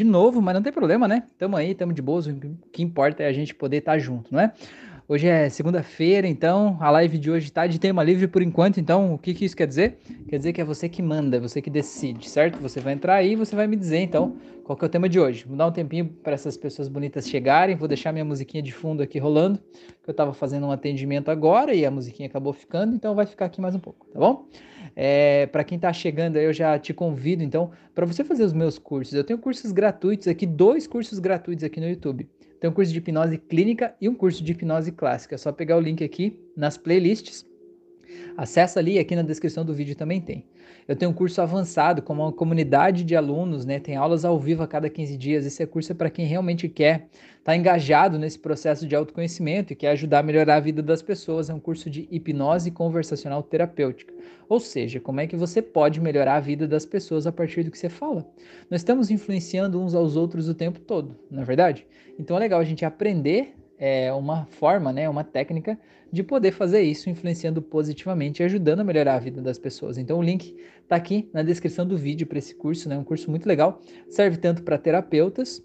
de novo, mas não tem problema, né? Tamo aí, tamo de boas, o que importa é a gente poder estar tá junto, não é? Hoje é segunda-feira, então a live de hoje está de tema livre por enquanto. Então, o que, que isso quer dizer? Quer dizer que é você que manda, você que decide, certo? Você vai entrar aí e você vai me dizer, então, qual que é o tema de hoje. Vou dar um tempinho para essas pessoas bonitas chegarem. Vou deixar minha musiquinha de fundo aqui rolando, que eu estava fazendo um atendimento agora e a musiquinha acabou ficando, então vai ficar aqui mais um pouco, tá bom? É, para quem está chegando aí, eu já te convido, então, para você fazer os meus cursos. Eu tenho cursos gratuitos aqui, dois cursos gratuitos aqui no YouTube. Tem um curso de hipnose clínica e um curso de hipnose clássica. É só pegar o link aqui nas playlists. Acessa ali, aqui na descrição do vídeo também tem. Eu tenho um curso avançado com uma comunidade de alunos, né? Tem aulas ao vivo a cada 15 dias. Esse curso é para quem realmente quer estar tá engajado nesse processo de autoconhecimento e quer ajudar a melhorar a vida das pessoas. É um curso de hipnose conversacional terapêutica. Ou seja, como é que você pode melhorar a vida das pessoas a partir do que você fala. Nós estamos influenciando uns aos outros o tempo todo, não é verdade? Então é legal a gente aprender é, uma forma, né, uma técnica de poder fazer isso influenciando positivamente e ajudando a melhorar a vida das pessoas. Então o link está aqui na descrição do vídeo para esse curso, né? Um curso muito legal, serve tanto para terapeutas,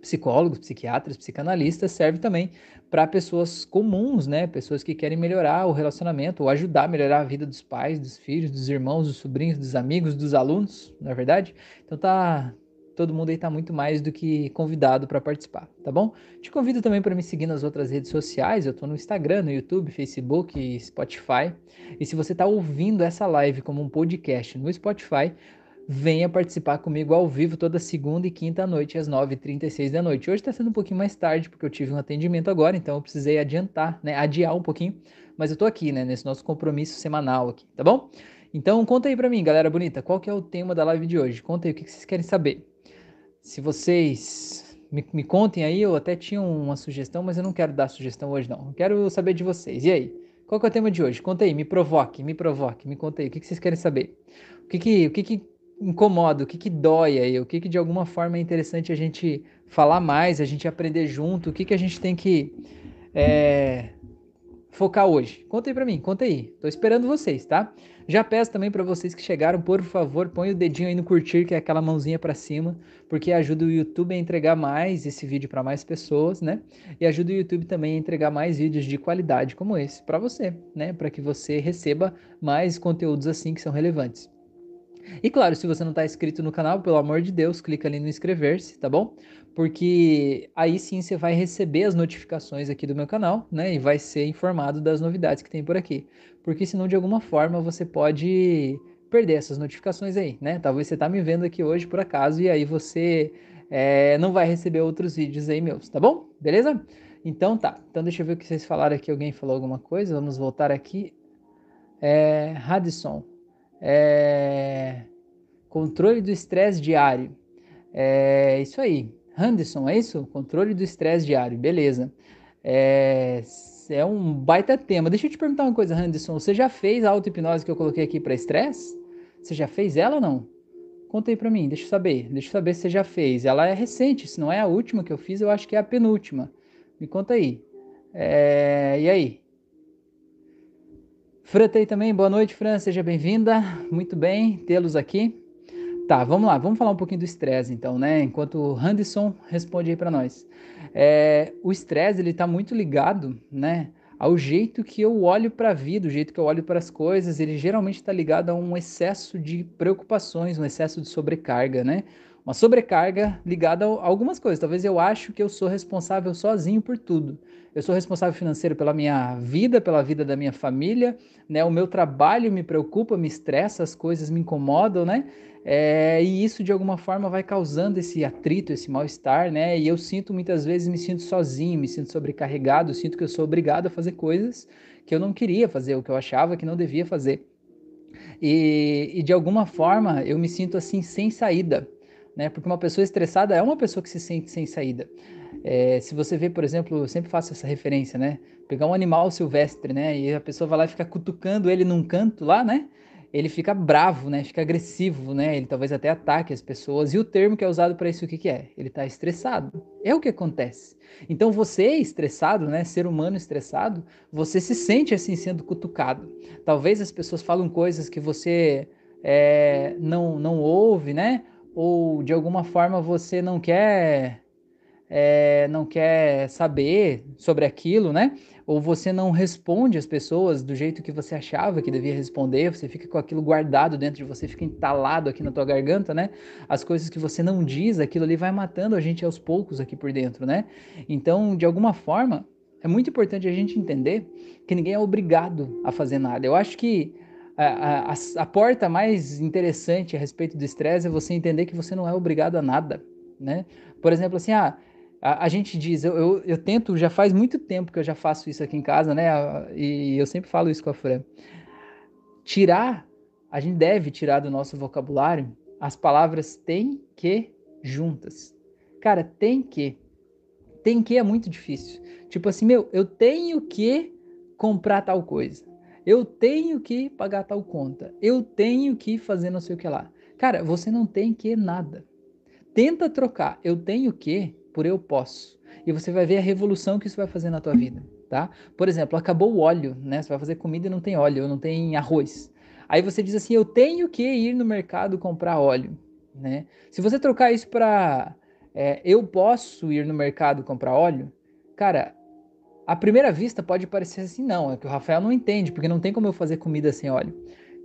psicólogos, psiquiatras, psicanalistas, serve também para pessoas comuns, né? Pessoas que querem melhorar o relacionamento ou ajudar a melhorar a vida dos pais, dos filhos, dos irmãos, dos sobrinhos, dos amigos, dos alunos, na é verdade. Então tá todo mundo aí está muito mais do que convidado para participar, tá bom? Te convido também para me seguir nas outras redes sociais, eu estou no Instagram, no YouTube, Facebook, Spotify. E se você está ouvindo essa live como um podcast no Spotify, venha participar comigo ao vivo toda segunda e quinta noite, às 9h36 da noite. Hoje está sendo um pouquinho mais tarde, porque eu tive um atendimento agora, então eu precisei adiantar, né? Adiar um pouquinho, mas eu estou aqui, né? Nesse nosso compromisso semanal aqui, tá bom? Então conta aí para mim, galera bonita, qual que é o tema da live de hoje? Conta aí o que vocês querem saber. Se vocês me, me, contem aí, eu até tinha uma sugestão, mas eu não quero dar sugestão hoje, não. Eu quero saber de vocês. E aí? Qual é o tema de hoje? Conta aí, me provoque, me provoque, me conta aí. O que, que vocês querem saber? O que, que, o que, que incomoda, o que, que dói aí? O que, que de alguma forma é interessante a gente falar mais, a gente aprender junto? O que, que a gente tem que é, focar hoje? Conta aí pra mim, conta aí. Tô esperando vocês, tá? Já peço também para vocês que chegaram, por favor, põe o dedinho aí no curtir, que é aquela mãozinha para cima, porque ajuda o YouTube a entregar mais esse vídeo para mais pessoas, né? E ajuda o YouTube também a entregar mais vídeos de qualidade como esse para você, né? Para que você receba mais conteúdos assim que são relevantes. E claro, se você não está inscrito no canal, pelo amor de Deus, clica ali no inscrever-se, tá bom? Porque aí sim você vai receber as notificações aqui do meu canal, né? E vai ser informado das novidades que tem por aqui. Porque senão, de alguma forma, você pode perder essas notificações aí, né? Talvez você tá me vendo aqui hoje por acaso e aí você é, não vai receber outros vídeos aí meus, tá bom? Beleza? Então tá. Então deixa eu ver o que vocês falaram aqui. Alguém falou alguma coisa? Vamos voltar aqui. É, Radisson. É... Controle do estresse diário. É isso aí. Henderson, é isso? Controle do estresse diário. Beleza. É... é um baita tema. Deixa eu te perguntar uma coisa, Henderson. Você já fez a auto-hipnose que eu coloquei aqui para estresse? Você já fez ela ou não? Conta aí para mim, deixa eu saber. Deixa eu saber se você já fez. Ela é recente, se não é a última que eu fiz, eu acho que é a penúltima. Me conta aí. É... E aí? Fran tá também, boa noite, Fran, seja bem-vinda. Muito bem tê-los aqui. Tá, vamos lá, vamos falar um pouquinho do estresse então, né? Enquanto o Anderson responde aí para nós. É, o estresse, ele tá muito ligado, né? Ao jeito que eu olho para a vida, o jeito que eu olho para as coisas, ele geralmente está ligado a um excesso de preocupações, um excesso de sobrecarga, né? Uma sobrecarga ligada a algumas coisas. Talvez eu acho que eu sou responsável sozinho por tudo eu sou responsável financeiro pela minha vida, pela vida da minha família, né? O meu trabalho me preocupa, me estressa, as coisas me incomodam, né? É, e isso de alguma forma vai causando esse atrito, esse mal-estar, né? E eu sinto muitas vezes me sinto sozinho, me sinto sobrecarregado, sinto que eu sou obrigado a fazer coisas que eu não queria fazer, o que eu achava que não devia fazer. E, e de alguma forma eu me sinto assim sem saída, né? Porque uma pessoa estressada é uma pessoa que se sente sem saída. É, se você vê, por exemplo, eu sempre faço essa referência, né? Pegar um animal silvestre, né? E a pessoa vai lá e fica cutucando ele num canto lá, né? Ele fica bravo, né? Fica agressivo, né? Ele talvez até ataque as pessoas. E o termo que é usado para isso, o que, que é? Ele está estressado. É o que acontece. Então você estressado, né? Ser humano estressado, você se sente assim sendo cutucado. Talvez as pessoas falam coisas que você é, não, não ouve, né? Ou de alguma forma você não quer é, não quer saber sobre aquilo, né? Ou você não responde às pessoas do jeito que você achava que devia responder, você fica com aquilo guardado dentro de você, fica entalado aqui na tua garganta, né? As coisas que você não diz, aquilo ali vai matando a gente aos poucos aqui por dentro, né? Então, de alguma forma, é muito importante a gente entender que ninguém é obrigado a fazer nada. Eu acho que a, a, porta mais interessante a respeito do estresse é você entender que você não é obrigado a nada, né? Por exemplo, assim, ah, a, a, gente diz, eu, eu, eu, tento, já faz muito tempo que eu já faço isso aqui em casa, né? E eu sempre falo isso com a Fran. Tirar, a gente deve tirar do nosso vocabulário as palavras tem que juntas. Cara, tem que. Tem que é muito difícil. Tipo assim, meu, eu tenho que comprar tal coisa. Eu tenho que pagar tal conta. Eu tenho que fazer não sei o que lá. Cara, você não tem que nada. Tenta trocar eu tenho que por eu posso. E você vai ver a revolução que isso vai fazer na tua vida, tá? Por exemplo, acabou o óleo, né? Você vai fazer comida e não tem óleo, não tem arroz. Aí você diz assim: "Eu tenho que ir no mercado comprar óleo", né? Se você trocar isso para é, eu posso ir no mercado comprar óleo, cara, à primeira vista pode parecer assim, não, é que o Rafael não entende, porque não tem como eu fazer comida sem óleo.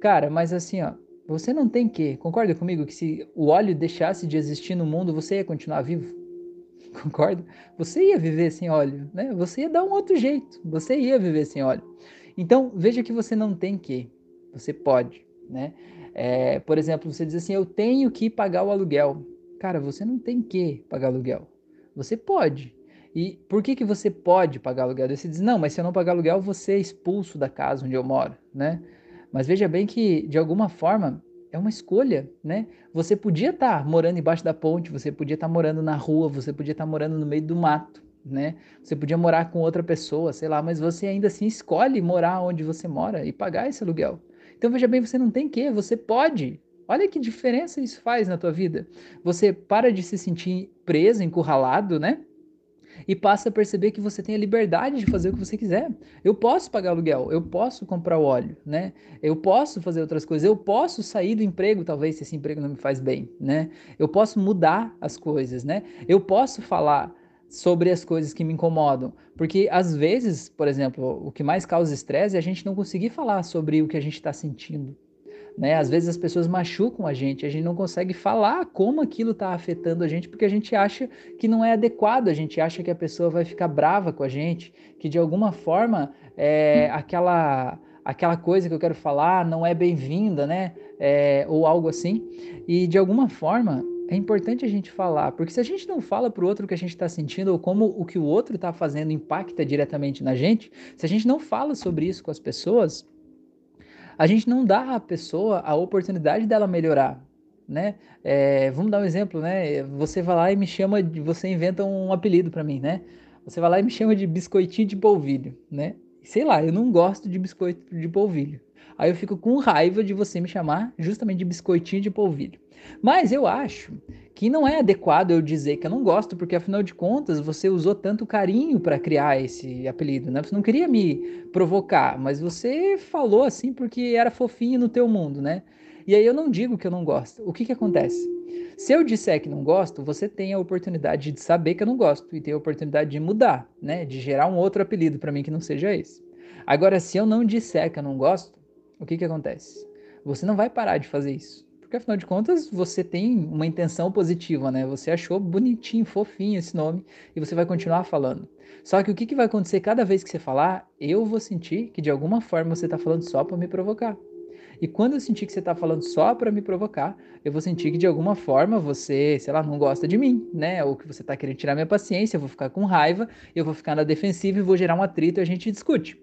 Cara, mas assim, ó, você não tem que, concorda comigo que se o óleo deixasse de existir no mundo, você ia continuar vivo? concorda? Você ia viver sem óleo, né? Você ia dar um outro jeito, você ia viver sem óleo. Então, veja que você não tem que, você pode, né? É, por exemplo, você diz assim, eu tenho que pagar o aluguel. Cara, você não tem que pagar aluguel. Você pode. E por que, que você pode pagar aluguel? Você diz, não, mas se eu não pagar aluguel, você é expulso da casa onde eu moro, né? Mas veja bem que, de alguma forma, é uma escolha, né? Você podia estar tá morando embaixo da ponte, você podia estar tá morando na rua, você podia estar tá morando no meio do mato, né? Você podia morar com outra pessoa, sei lá, mas você ainda assim escolhe morar onde você mora e pagar esse aluguel. Então veja bem, você não tem que, você pode. Olha que diferença isso faz na tua vida. Você para de se sentir preso, encurralado, né? E passa a perceber que você tem a liberdade de fazer o que você quiser. Eu posso pagar aluguel, eu posso comprar óleo, né? Eu posso fazer outras coisas, eu posso sair do emprego, talvez se esse emprego não me faz bem, né? Eu posso mudar as coisas, né? Eu posso falar sobre as coisas que me incomodam, porque às vezes, por exemplo, o que mais causa estresse é a gente não conseguir falar sobre o que a gente está sentindo, né? Às vezes as pessoas machucam a gente, a gente não consegue falar como aquilo está afetando a gente, porque a gente acha que não é adequado, a gente acha que a pessoa vai ficar brava com a gente, que de alguma forma é, aquela, aquela coisa que eu quero falar não é bem-vinda, né? É, ou algo assim. E de alguma forma é importante a gente falar, porque se a gente não fala para o outro o que a gente está sentindo ou como o que o outro está fazendo impacta diretamente na gente, se a gente não fala sobre isso com as pessoas, a gente não dá à pessoa a oportunidade dela melhorar, né? É, vamos dar um exemplo, né? Você vai lá e me chama de, você inventa um apelido para mim, né? Você vai lá e me chama de biscoitinho de polvilho, né? Sei lá, eu não gosto de biscoito de polvilho. Aí eu fico com raiva de você me chamar justamente de biscoitinho de polvilho. Mas eu acho que não é adequado eu dizer que eu não gosto, porque afinal de contas você usou tanto carinho para criar esse apelido, né? Você não queria me provocar, mas você falou assim porque era fofinho no teu mundo, né? E aí eu não digo que eu não gosto. O que que acontece? Se eu disser que não gosto, você tem a oportunidade de saber que eu não gosto e tem a oportunidade de mudar, né? De gerar um outro apelido para mim que não seja esse. Agora, se eu não disser que eu não gosto, o que que acontece? Você não vai parar de fazer isso. Porque afinal de contas, você tem uma intenção positiva, né? Você achou bonitinho, fofinho esse nome e você vai continuar falando. Só que o que, que vai acontecer cada vez que você falar, eu vou sentir que de alguma forma você está falando só para me provocar. E quando eu sentir que você está falando só para me provocar, eu vou sentir que de alguma forma você, sei lá, não gosta de mim, né? Ou que você está querendo tirar minha paciência, eu vou ficar com raiva, eu vou ficar na defensiva e vou gerar um atrito e a gente discute.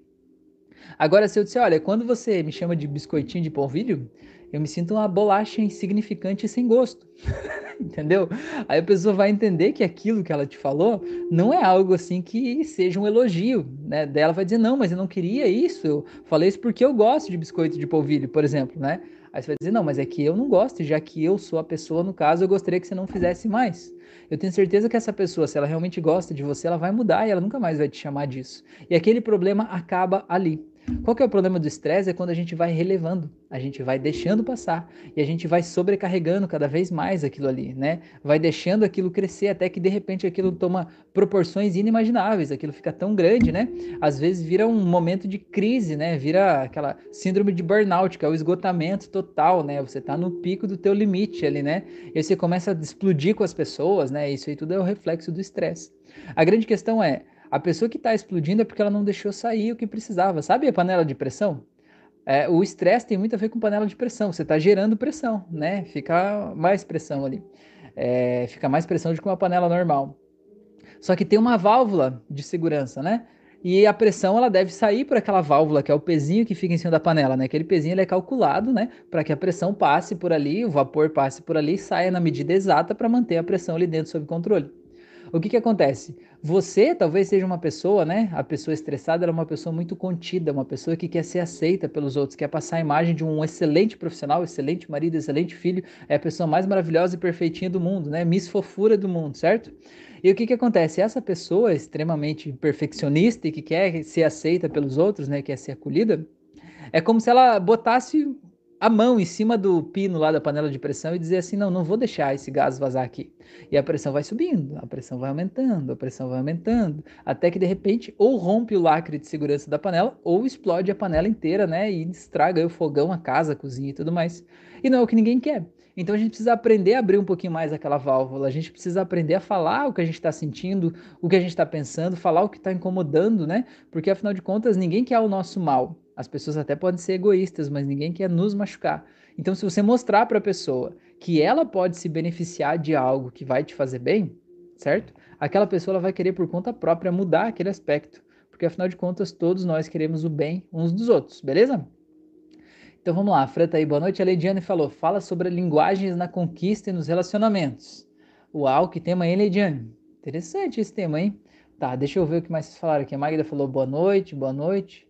Agora, se eu disser, olha, quando você me chama de biscoitinho de polvilho, eu me sinto uma bolacha insignificante e sem gosto. Entendeu? Aí a pessoa vai entender que aquilo que ela te falou não é algo assim que seja um elogio, né? Daí ela vai dizer: "Não, mas eu não queria isso. Eu falei isso porque eu gosto de biscoito de polvilho, por exemplo, né?" Aí você vai dizer: "Não, mas é que eu não gosto, já que eu sou a pessoa no caso, eu gostaria que você não fizesse mais." Eu tenho certeza que essa pessoa, se ela realmente gosta de você, ela vai mudar e ela nunca mais vai te chamar disso. E aquele problema acaba ali. Qual que é o problema do estresse? É quando a gente vai relevando, a gente vai deixando passar e a gente vai sobrecarregando cada vez mais aquilo ali, né? Vai deixando aquilo crescer até que de repente aquilo toma proporções inimagináveis, aquilo fica tão grande, né? Às vezes vira um momento de crise, né? Vira aquela síndrome de burnout, que é o esgotamento total, né? Você tá no pico do teu limite ali, né? E você começa a explodir com as pessoas, né? Isso aí tudo é o reflexo do estresse. A grande questão é, a pessoa que está explodindo é porque ela não deixou sair o que precisava. Sabe a panela de pressão? É, o estresse tem muito a ver com panela de pressão. Você está gerando pressão, né? Fica mais pressão ali. É, fica mais pressão do que uma panela normal. Só que tem uma válvula de segurança, né? E a pressão ela deve sair por aquela válvula, que é o pezinho que fica em cima da panela, né? Aquele pezinho ele é calculado, né? Para que a pressão passe por ali, o vapor passe por ali e saia na medida exata para manter a pressão ali dentro sob controle. O que que acontece? Você talvez seja uma pessoa, né? A pessoa estressada é uma pessoa muito contida, uma pessoa que quer ser aceita pelos outros, quer passar a imagem de um excelente profissional, excelente marido, excelente filho, é a pessoa mais maravilhosa e perfeitinha do mundo, né? Miss fofura do mundo, certo? E o que que acontece? Essa pessoa extremamente perfeccionista e que quer ser aceita pelos outros, né? Quer ser acolhida, é como se ela botasse a mão em cima do pino lá da panela de pressão e dizer assim: não, não vou deixar esse gás vazar aqui. E a pressão vai subindo, a pressão vai aumentando, a pressão vai aumentando, até que de repente ou rompe o lacre de segurança da panela ou explode a panela inteira, né? E estraga o fogão, a casa, a cozinha e tudo mais. E não é o que ninguém quer. Então a gente precisa aprender a abrir um pouquinho mais aquela válvula, a gente precisa aprender a falar o que a gente está sentindo, o que a gente está pensando, falar o que está incomodando, né? Porque afinal de contas ninguém quer o nosso mal. As pessoas até podem ser egoístas, mas ninguém quer nos machucar. Então, se você mostrar para a pessoa que ela pode se beneficiar de algo que vai te fazer bem, certo? Aquela pessoa vai querer por conta própria mudar aquele aspecto, porque afinal de contas todos nós queremos o bem uns dos outros, beleza? Então vamos lá, Fran tá aí, boa noite. A Leidiane falou, fala sobre linguagens na conquista e nos relacionamentos. Uau, que tema aí, Leidiane? Interessante esse tema, hein? Tá, deixa eu ver o que mais vocês falaram aqui. A Magda falou boa noite, boa noite.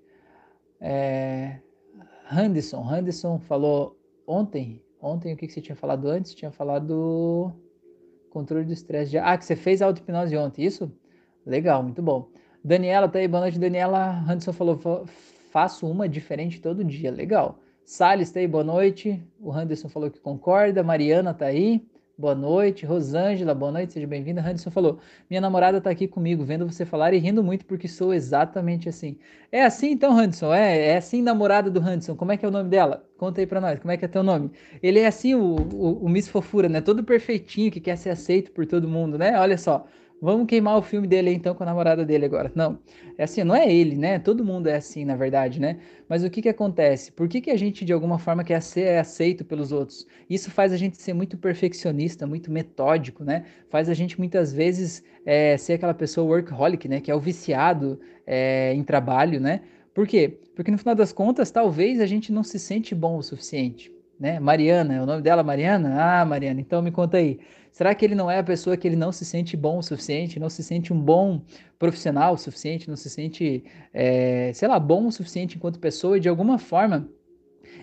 É, Henderson, Henderson falou ontem, ontem o que, você tinha falado antes? Tinha falado controle do estresse. Ah, que você fez a auto-hipnose ontem, isso? Legal, muito bom. Daniela tá aí, boa noite, Daniela. Henderson falou, faço uma diferente todo dia, legal. Salles tá aí, boa noite. O Henderson falou que concorda. Mariana tá aí. Boa noite, Rosângela, boa noite, seja bem-vinda. Anderson falou: Minha namorada está aqui comigo, vendo você falar e rindo muito porque sou exatamente assim. É assim então, Anderson? É, é assim namorada do Anderson. Como é que é o nome dela? Conta aí para nós, como é que é teu nome? Ele é assim, o, o, o Miss Fofura, né? Todo perfeitinho, que quer ser aceito por todo mundo, né? Olha só, Vamos queimar o filme dele então com a namorada dele agora. Não, é assim, não é ele, né? Todo mundo é assim, na verdade, né? Mas o que que acontece? Por que que a gente de alguma forma quer ser aceito pelos outros? Isso faz a gente ser muito perfeccionista, muito metódico, né? Faz a gente muitas vezes é, ser aquela pessoa workaholic, né? Que é o viciado é, em trabalho, né? Por quê? Porque no final das contas, talvez a gente não se sente bom o suficiente, né? Mariana, é o nome dela Mariana? Ah, Mariana, então me conta aí. Será que ele não é a pessoa que ele não se sente bom o suficiente, não se sente um bom profissional o suficiente, não se sente, é, sei lá, bom o suficiente enquanto pessoa e de alguma forma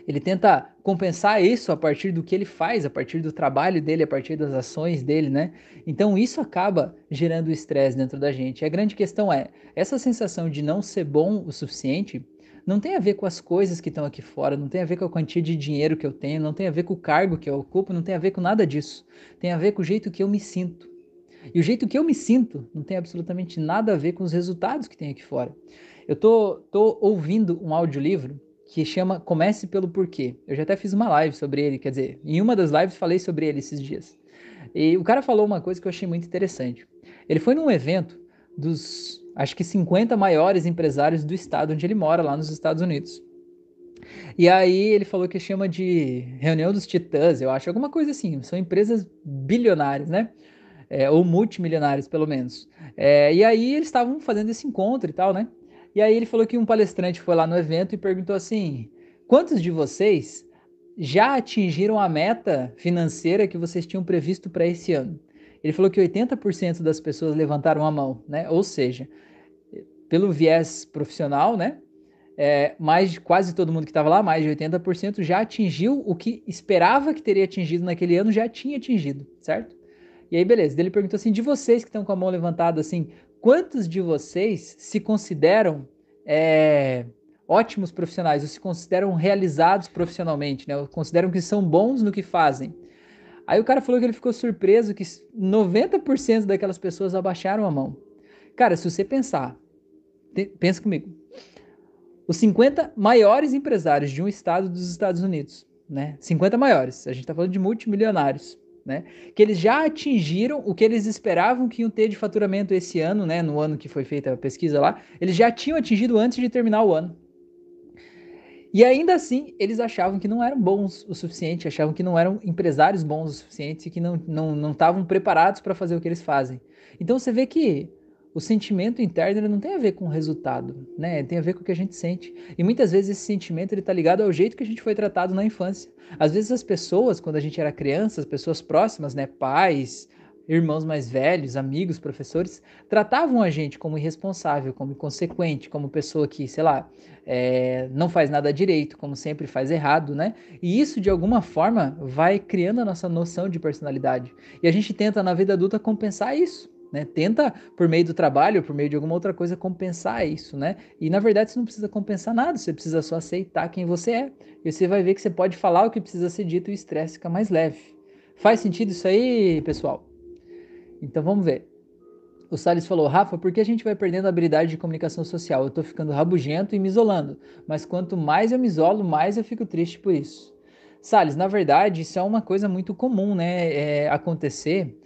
ele tenta compensar isso a partir do que ele faz, a partir do trabalho dele, a partir das ações dele, né? Então isso acaba gerando estresse dentro da gente. E a grande questão é, essa sensação de não ser bom o suficiente, não tem a ver com as coisas que estão aqui fora, não tem a ver com a quantia de dinheiro que eu tenho, não tem a ver com o cargo que eu ocupo, não tem a ver com nada disso. Tem a ver com o jeito que eu me sinto. E o jeito que eu me sinto não tem absolutamente nada a ver com os resultados que tem aqui fora. Eu tô, tô ouvindo um audiolivro que chama Comece pelo Porquê. Eu já até fiz uma live sobre ele, quer dizer, em uma das lives falei sobre ele esses dias. E o cara falou uma coisa que eu achei muito interessante. Ele foi num evento dos acho que 50 maiores empresários do estado onde ele mora, lá nos Estados Unidos. E aí ele falou que chama de reunião dos titãs, eu acho, alguma coisa assim. São empresas bilionárias, né? É, ou multimilionárias, pelo menos. É, e aí eles estavam fazendo esse encontro e tal, né? E aí ele falou que um palestrante foi lá no evento e perguntou assim: quantos de vocês já atingiram a meta financeira que vocês tinham previsto para esse ano? Ele falou que 80% das pessoas levantaram a mão, né? Ou seja, pelo viés profissional, né? É, mais de quase todo mundo que estava lá, mais de 80%, já atingiu o que esperava que teria atingido naquele ano, já tinha atingido, certo? E aí, beleza. Ele perguntou assim: de vocês que estão com a mão levantada, assim, quantos de vocês se consideram é, ótimos profissionais, ou se consideram realizados profissionalmente, né? Ou consideram que são bons no que fazem. Aí o cara falou que ele ficou surpreso que 90% daquelas pessoas abaixaram a mão. Cara, se você pensar, pensa comigo. Os 50 maiores empresários de um estado dos Estados Unidos, né? 50 maiores, a gente está falando de multimilionários, né? Que eles já atingiram o que eles esperavam que iam ter de faturamento esse ano, né? No ano que foi feita a pesquisa lá, eles já tinham atingido antes de terminar o ano. E ainda assim, eles achavam que não eram bons o suficiente, achavam que não eram empresários bons o suficiente e que não estavam não, não preparados para fazer o que eles fazem. Então você vê que o sentimento interno não tem a ver com o resultado, né? Tem a ver com o que a gente sente. E muitas vezes esse sentimento ele está ligado ao jeito que a gente foi tratado na infância. Às vezes as pessoas, quando a gente era criança, as pessoas próximas, né, pais, irmãos mais velhos, amigos, professores, tratavam a gente como irresponsável, como inconsequente, como pessoa que, sei lá, é, não faz nada direito, como sempre faz errado, né? E isso, de alguma forma, vai criando a nossa noção de personalidade. E a gente tenta, na vida adulta, compensar isso. Né? Tenta, por meio do trabalho, por meio de alguma outra coisa, compensar isso, né? E na verdade você não precisa compensar nada, você precisa só aceitar quem você é. E você vai ver que você pode falar o que precisa ser dito e o estresse fica mais leve. Faz sentido isso aí, pessoal? Então vamos ver. O Salles falou, Rafa, por que a gente vai perdendo a habilidade de comunicação social? Eu tô ficando rabugento e me isolando, mas quanto mais eu me isolo, mais eu fico triste por isso. Salles, na verdade, isso é uma coisa muito comum, né, é, acontecer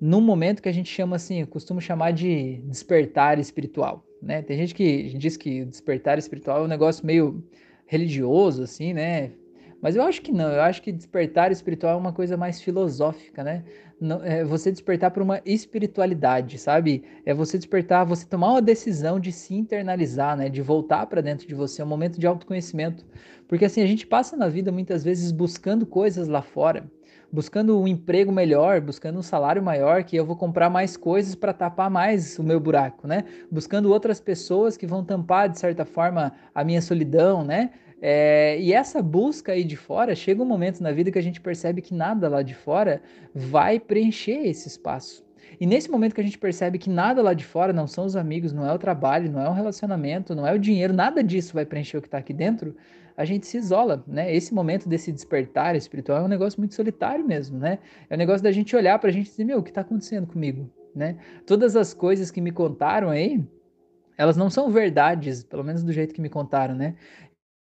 num momento que a gente chama assim, eu costumo chamar de despertar espiritual, né? Tem gente que diz que despertar espiritual é um negócio meio religioso, assim, né? Mas eu acho que não, eu acho que despertar espiritual é uma coisa mais filosófica, né? Não, é você despertar para uma espiritualidade, sabe? É você despertar, você tomar uma decisão de se internalizar, né? De voltar para dentro de você, é um momento de autoconhecimento. Porque assim, a gente passa na vida muitas vezes buscando coisas lá fora, buscando um emprego melhor, buscando um salário maior, que eu vou comprar mais coisas para tapar mais o meu buraco, né? Buscando outras pessoas que vão tampar, de certa forma, a minha solidão, né? É, e essa busca aí de fora, chega um momento na vida que a gente percebe que nada lá de fora vai preencher esse espaço. E nesse momento que a gente percebe que nada lá de fora não são os amigos, não é o trabalho, não é o relacionamento, não é o dinheiro, nada disso vai preencher o que está aqui dentro, a gente se isola, né? Esse momento desse despertar espiritual é um negócio muito solitário mesmo, né? É um negócio da gente olhar para a gente e dizer, meu, o que está acontecendo comigo, né? Todas as coisas que me contaram aí, elas não são verdades, pelo menos do jeito que me contaram, né?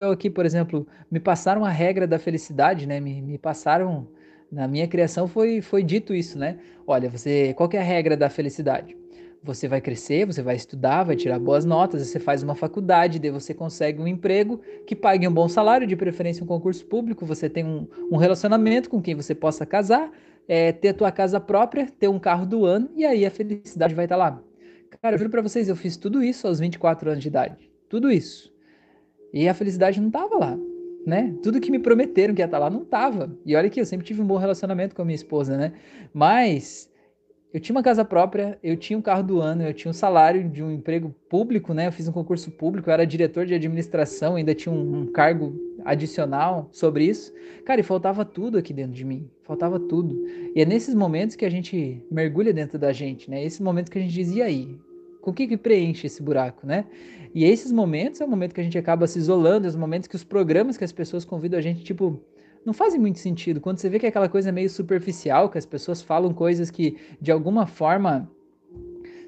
Eu aqui, por exemplo, me passaram a regra da felicidade, né? Me, me passaram, na minha criação foi, foi dito isso, né? Olha, você, qual é a regra da felicidade? você vai crescer, você vai estudar, vai tirar boas notas, você faz uma faculdade, daí você consegue um emprego que pague um bom salário, de preferência um concurso público, você tem um, um relacionamento com quem você possa casar, é, ter a tua casa própria, ter um carro do ano, e aí a felicidade vai estar lá. Cara, eu juro pra vocês, eu fiz tudo isso aos 24 anos de idade. Tudo isso. E a felicidade não estava lá, né? Tudo que me prometeram que ia estar lá não estava. E olha que eu sempre tive um bom relacionamento com a minha esposa, né? Mas eu tinha uma casa própria, eu tinha um carro do ano, eu tinha um salário de um emprego público, né? Eu fiz um concurso público, eu era diretor de administração, ainda tinha um, um, cargo adicional sobre isso. Cara, e faltava tudo aqui dentro de mim, faltava tudo. E é nesses momentos que a gente mergulha dentro da gente, né? Esses momentos que a gente diz, e aí? Com o que, que preenche esse buraco, né? E esses momentos é o momento que a gente acaba se isolando, é os momentos que os programas que as pessoas convidam a gente, tipo, não fazem muito sentido. Quando você vê que é aquela coisa meio superficial, que as pessoas falam coisas que de alguma forma,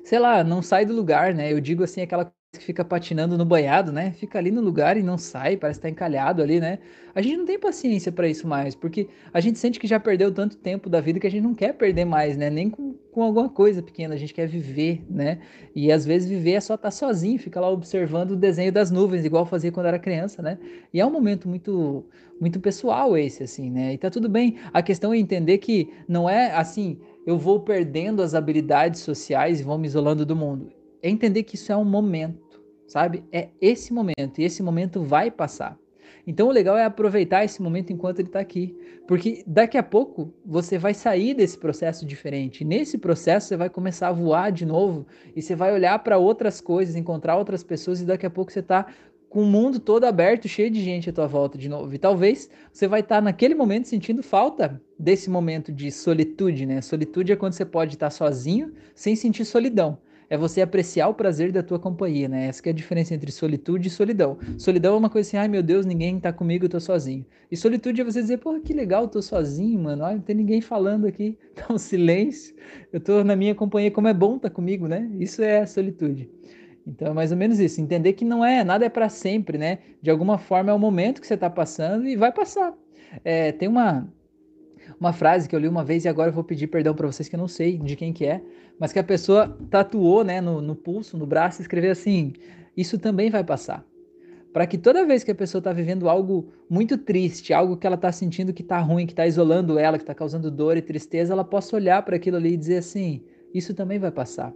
sei lá, não sai do lugar, né? Eu digo assim, aquela que fica patinando no banhado, né? Fica ali no lugar e não sai, parece estar tá encalhado ali, né? A gente não tem paciência para isso mais, porque a gente sente que já perdeu tanto tempo da vida que a gente não quer perder mais, né? Nem com, com alguma coisa pequena, a gente quer viver, né? E às vezes viver é só estar tá sozinho, fica lá observando o desenho das nuvens, igual fazia quando era criança, né? E é um momento muito muito pessoal esse assim, né? E tá tudo bem. A questão é entender que não é assim, eu vou perdendo as habilidades sociais e vou me isolando do mundo. É entender que isso é um momento sabe? É esse momento, e esse momento vai passar. Então o legal é aproveitar esse momento enquanto ele está aqui, porque daqui a pouco você vai sair desse processo diferente. Nesse processo você vai começar a voar de novo e você vai olhar para outras coisas, encontrar outras pessoas e daqui a pouco você está com o mundo todo aberto, cheio de gente à tua volta de novo. E talvez você vai estar tá naquele momento sentindo falta desse momento de solitude, né? Solitude é quando você pode estar tá sozinho sem sentir solidão. É você apreciar o prazer da tua companhia, né? Essa é a diferença entre solitude e solidão. Solidão é uma coisa assim, ai meu Deus, ninguém tá comigo, eu tô sozinho. E solitude é você dizer, pô, que legal, eu tô sozinho, mano, olha, não tem ninguém falando aqui, tá um silêncio, eu tô na minha companhia, como é bom tá comigo, né? Isso é solitude. Então é mais ou menos isso, entender que não é, nada é para sempre, né? De alguma forma é o momento que você tá passando e vai passar. É, tem uma, uma frase que eu li uma vez e agora eu vou pedir perdão para vocês que eu não sei de quem que é, mas que a pessoa tatuou, né, no, no pulso, no braço, escreveu assim: isso também vai passar. Para que toda vez que a pessoa está vivendo algo muito triste, algo que ela está sentindo que está ruim, que está isolando ela, que está causando dor e tristeza, ela possa olhar para aquilo ali e dizer assim: isso também vai passar.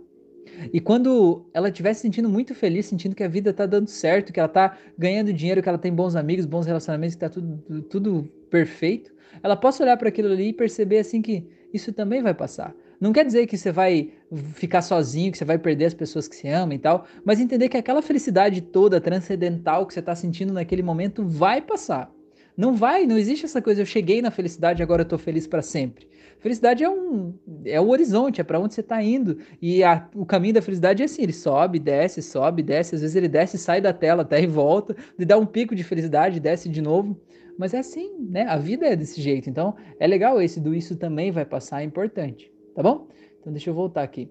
E quando ela estiver se sentindo muito feliz, sentindo que a vida está dando certo, que ela está ganhando dinheiro, que ela tem bons amigos, bons relacionamentos, que está tudo, tudo perfeito, ela possa olhar para aquilo ali e perceber assim que isso também vai passar. Não quer dizer que você vai ficar sozinho, que você vai perder as pessoas que se amam e tal, mas entender que aquela felicidade toda transcendental que você está sentindo naquele momento vai passar. Não vai, não existe essa coisa, eu cheguei na felicidade, agora eu tô feliz para sempre. Felicidade é um é o horizonte, é para onde você está indo. E a, o caminho da felicidade é assim, ele sobe, desce, sobe, desce, às vezes ele desce, sai da tela até e volta, ele dá um pico de felicidade, desce de novo. Mas é assim, né? A vida é desse jeito. Então, é legal esse do isso também vai passar, é importante, tá bom? Então, deixa eu voltar aqui.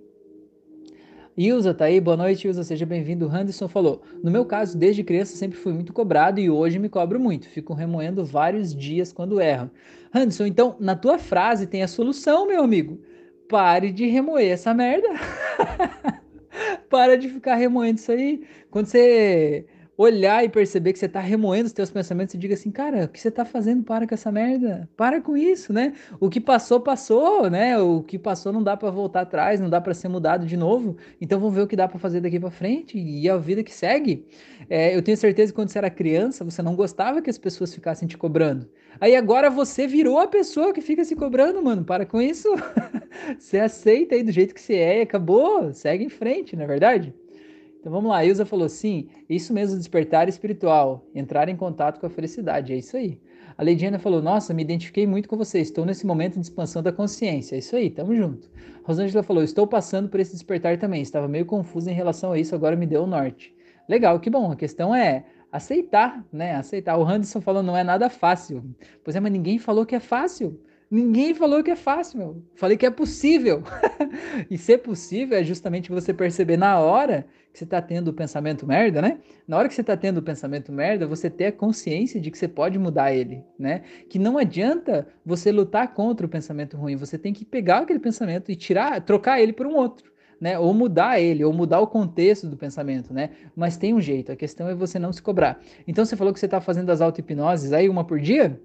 Ilza tá aí, boa noite, Ilza, seja bem-vindo. Anderson falou: No meu caso, desde criança sempre fui muito cobrado e hoje me cobro muito. Fico remoendo vários dias quando erro. Anderson, então, na tua frase tem a solução, meu amigo. Pare de remoer essa merda. Para de ficar remoendo isso aí. Quando você olhar e perceber que você está remoendo os teus pensamentos e diga assim, cara, o que você está fazendo? Para com essa merda. Para com isso, né? O que passou, passou, né? O que passou não dá para voltar atrás, não dá para ser mudado de novo. Então vamos ver o que dá para fazer daqui para frente e a vida que segue. É, eu tenho certeza que quando você era criança, você não gostava que as pessoas ficassem te cobrando. Aí agora você virou a pessoa que fica se cobrando, mano. Para com isso. você aceita aí do jeito que você é e acabou. Segue em frente, não é verdade? Então vamos lá, a Ilza falou sim, isso mesmo, despertar espiritual, entrar em contato com a felicidade, é isso aí. A Leidiana falou, nossa, me identifiquei muito com você, estou nesse momento de expansão da consciência, é isso aí, tamo junto. Rosângela falou, estou passando por esse despertar também, estava meio confusa em relação a isso, agora me deu o norte. Legal, que bom, a questão é aceitar, né, aceitar. O Anderson falou, não é nada fácil. Pois é, mas ninguém falou que é fácil. Ninguém falou que é fácil, meu. Falei que é possível. e ser possível é justamente você perceber na hora que você está tendo o pensamento merda, né? Na hora que você está tendo o pensamento merda, você ter a consciência de que você pode mudar ele, né? Que não adianta você lutar contra o pensamento ruim. Você tem que pegar aquele pensamento e tirar, trocar ele por um outro. Né, ou mudar ele, ou mudar o contexto do pensamento, né? Mas tem um jeito, a questão é você não se cobrar. Então você falou que você está fazendo as auto-hipnoses aí uma por dia?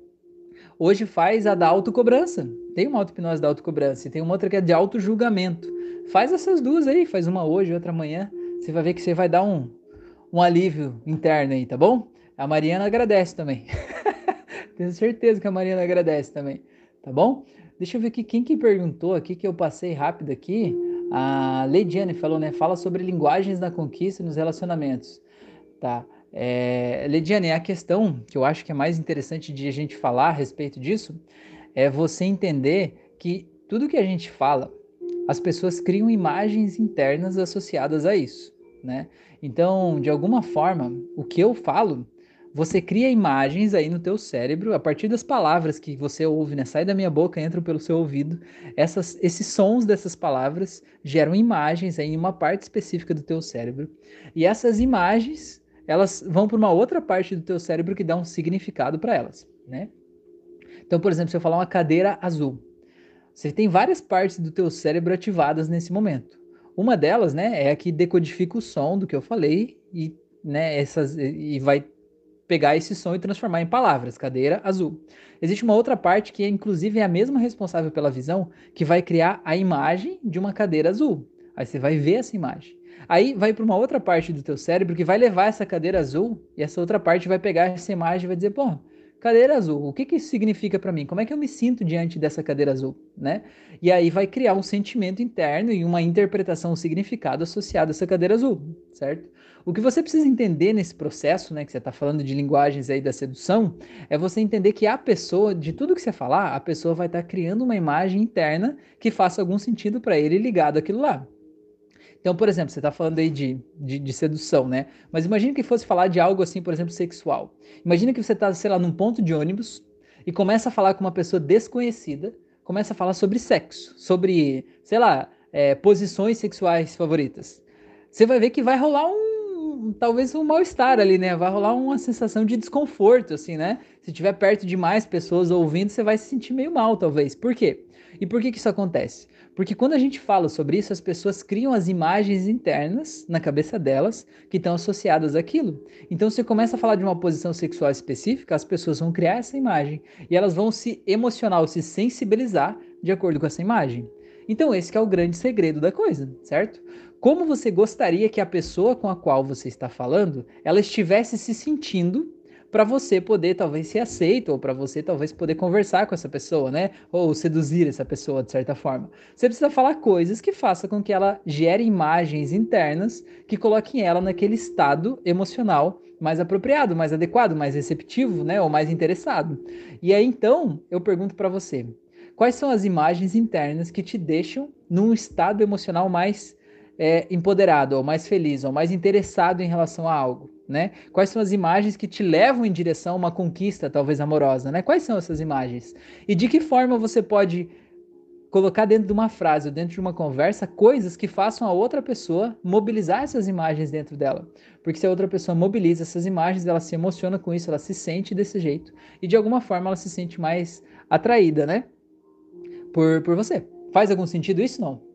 Hoje faz a da autocobrança. Tem uma auto-hipnose da autocobrança e tem uma outra que é de auto-julgamento. Faz essas duas aí, faz uma hoje, outra amanhã. Você vai ver que você vai dar um, um alívio interno aí, tá bom? A Mariana agradece também. Tenho certeza que a Mariana agradece também, tá bom? Deixa eu ver aqui quem que perguntou aqui que eu passei rápido aqui. A Leidiane falou, né? Fala sobre linguagens na conquista e nos relacionamentos. Tá. É, Lediane, a questão que eu acho que é mais interessante de a gente falar a respeito disso é você entender que tudo que a gente fala, as pessoas criam imagens internas associadas a isso, né? Então, de alguma forma, o que eu falo, você cria imagens aí no teu cérebro a partir das palavras que você ouve, né? Sai da minha boca, entram pelo seu ouvido. Essas, esses sons dessas palavras geram imagens aí em uma parte específica do teu cérebro. E essas imagens elas vão para uma outra parte do teu cérebro que dá um significado para elas, né? Então, por exemplo, se eu falar uma cadeira azul, você tem várias partes do teu cérebro ativadas nesse momento. Uma delas, né, é a que decodifica o som do que eu falei e, né, essas e vai pegar esse som e transformar em palavras, cadeira azul. Existe uma outra parte que, inclusive, é a mesma responsável pela visão, que vai criar a imagem de uma cadeira azul. Aí você vai ver essa imagem. Aí vai para uma outra parte do teu cérebro que vai levar essa cadeira azul e essa outra parte vai pegar essa imagem e vai dizer, pô, cadeira azul, o que, que isso significa para mim? Como é que eu me sinto diante dessa cadeira azul, né? E aí vai criar um sentimento interno e uma interpretação, um significado associado a essa cadeira azul, certo? O que você precisa entender nesse processo, né, que você está falando de linguagens aí da sedução, é você entender que a pessoa, de tudo que você falar, a pessoa vai estar tá criando uma imagem interna que faça algum sentido para ele ligado àquilo lá. Então, por exemplo, você está falando aí de, de, de, sedução, né? Mas imagine que fosse falar de algo assim, por exemplo, sexual. Imagina que você está, sei lá, num ponto de ônibus e começa a falar com uma pessoa desconhecida, começa a falar sobre sexo, sobre, sei lá, é, posições sexuais favoritas. Você vai ver que vai rolar um, talvez um mal-estar ali, né? Vai rolar uma sensação de desconforto, assim, né? Se tiver perto de mais pessoas ouvindo, você vai se sentir meio mal, talvez. Por quê? E por que, que isso acontece? Porque quando a gente fala sobre isso, as pessoas criam as imagens internas na cabeça delas que estão associadas àquilo. Então, se você começa a falar de uma posição sexual específica, as pessoas vão criar essa imagem e elas vão se emocionar, se sensibilizar de acordo com essa imagem. Então, esse é o grande segredo da coisa, certo? Como você gostaria que a pessoa com a qual você está falando, ela estivesse se sentindo para você poder talvez ser aceito ou para você talvez poder conversar com essa pessoa, né? Ou seduzir essa pessoa de certa forma. Você precisa falar coisas que façam com que ela gere imagens internas que coloquem ela naquele estado emocional mais apropriado, mais adequado, mais receptivo, né? Ou mais interessado. E aí então eu pergunto para você, quais são as imagens internas que te deixam num estado emocional mais é, empoderado, ou mais feliz, ou mais interessado em relação a algo? Né? Quais são as imagens que te levam em direção a uma conquista, talvez amorosa, né? Quais são essas imagens? E de que forma você pode colocar dentro de uma frase ou dentro de uma conversa coisas que façam a outra pessoa mobilizar essas imagens dentro dela. Porque se a outra pessoa mobiliza essas imagens, ela se emociona com isso, ela se sente desse jeito e de alguma forma ela se sente mais atraída, né? Por, por você. Faz algum sentido isso? Não?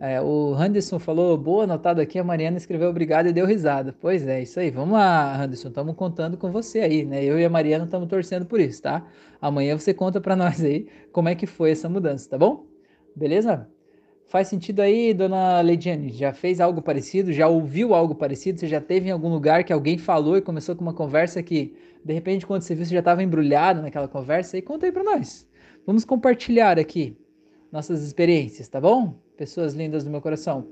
É, o Anderson falou, boa, anotado aqui, a Mariana escreveu obrigado e deu risada. Pois é, isso aí. Vamos lá, Anderson, estamos contando com você aí, né? Eu e a Mariana estamos torcendo por isso, tá? Amanhã você conta para nós aí como é que foi essa mudança, tá bom? Beleza? Faz sentido aí, dona Leidiane? Já fez algo parecido? Já ouviu algo parecido? Você já teve em algum lugar que alguém falou e começou com uma conversa que, de repente, quando você viu, você já estava embrulhado naquela conversa? E conta aí para nós. Vamos compartilhar aqui nossas experiências, tá bom? Pessoas lindas do meu coração.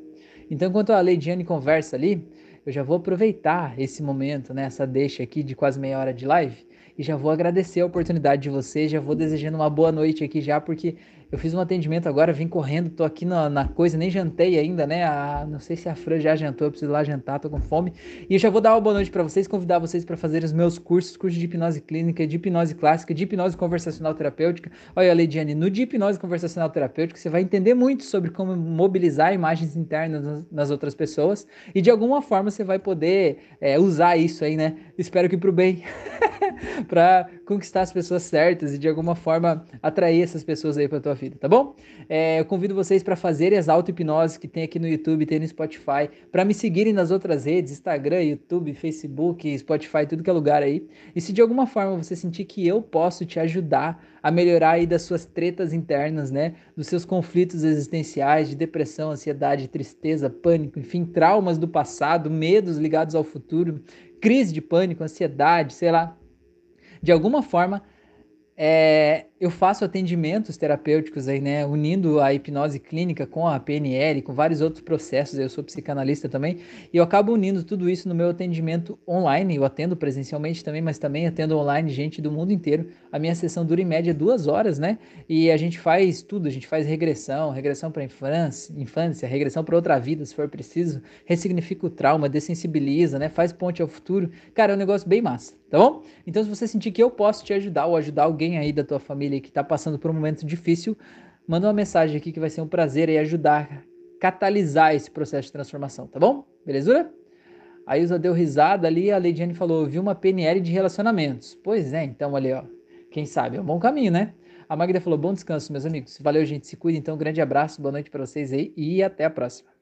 Então, enquanto a Leidiane conversa ali, eu já vou aproveitar esse momento, né, essa deixa aqui de quase meia hora de live, e já vou agradecer a oportunidade de vocês, já vou desejando uma boa noite aqui já, porque eu fiz um atendimento agora, vim correndo, tô aqui na, na coisa, nem jantei ainda, né? A, não sei se a Fran já jantou, eu preciso ir lá jantar, tô com fome. E eu já vou dar uma boa noite para vocês, convidar vocês para fazer os meus cursos, curso de hipnose clínica, de hipnose clássica, de hipnose conversacional terapêutica. Olha, Leidiane, no de hipnose conversacional terapêutica, você vai entender muito sobre como mobilizar imagens internas nas, nas outras pessoas e de alguma forma você vai poder é, usar isso aí, né? Espero que pro bem, para conquistar as pessoas certas e de alguma forma atrair essas pessoas aí para tua vida, tá bom? É, eu convido vocês para fazerem as auto-hipnoses que tem aqui no YouTube, tem no Spotify, para me seguirem nas outras redes, Instagram, YouTube, Facebook, Spotify, tudo que é lugar aí. E se de alguma forma você sentir que eu posso te ajudar a melhorar aí das suas tretas internas, né? Dos seus conflitos existenciais, de depressão, ansiedade, tristeza, pânico, enfim, traumas do passado, medos ligados ao futuro, crise de pânico, ansiedade, sei lá. De alguma forma, é, eu faço atendimentos terapêuticos aí, né, unindo a hipnose clínica com a PNL, com vários outros processos. Eu sou psicanalista também e eu acabo unindo tudo isso no meu atendimento online. Eu atendo presencialmente também, mas também atendo online gente do mundo inteiro. A minha sessão dura em média duas horas, né? E a gente faz tudo. A gente faz regressão, regressão para infância, infância, regressão para outra vida, se for preciso, ressignifica o trauma, dessensibiliza, né? Faz ponte ao futuro. Cara, é um negócio bem massa, tá bom? Então, se você sentir que eu posso te ajudar ou ajudar alguém aí da tua família que está passando por um momento difícil, manda uma mensagem aqui que vai ser um prazer aí ajudar, catalisar esse processo de transformação, tá bom? Belezura? A Ilza deu risada ali, a Leidiane falou, viu uma PNL de relacionamentos. Pois é, então ali, ó, quem sabe, é um bom caminho, né? A Magda falou, bom descanso, meus amigos. Valeu, gente, se cuida, então, grande abraço, boa noite para vocês aí e até a próxima.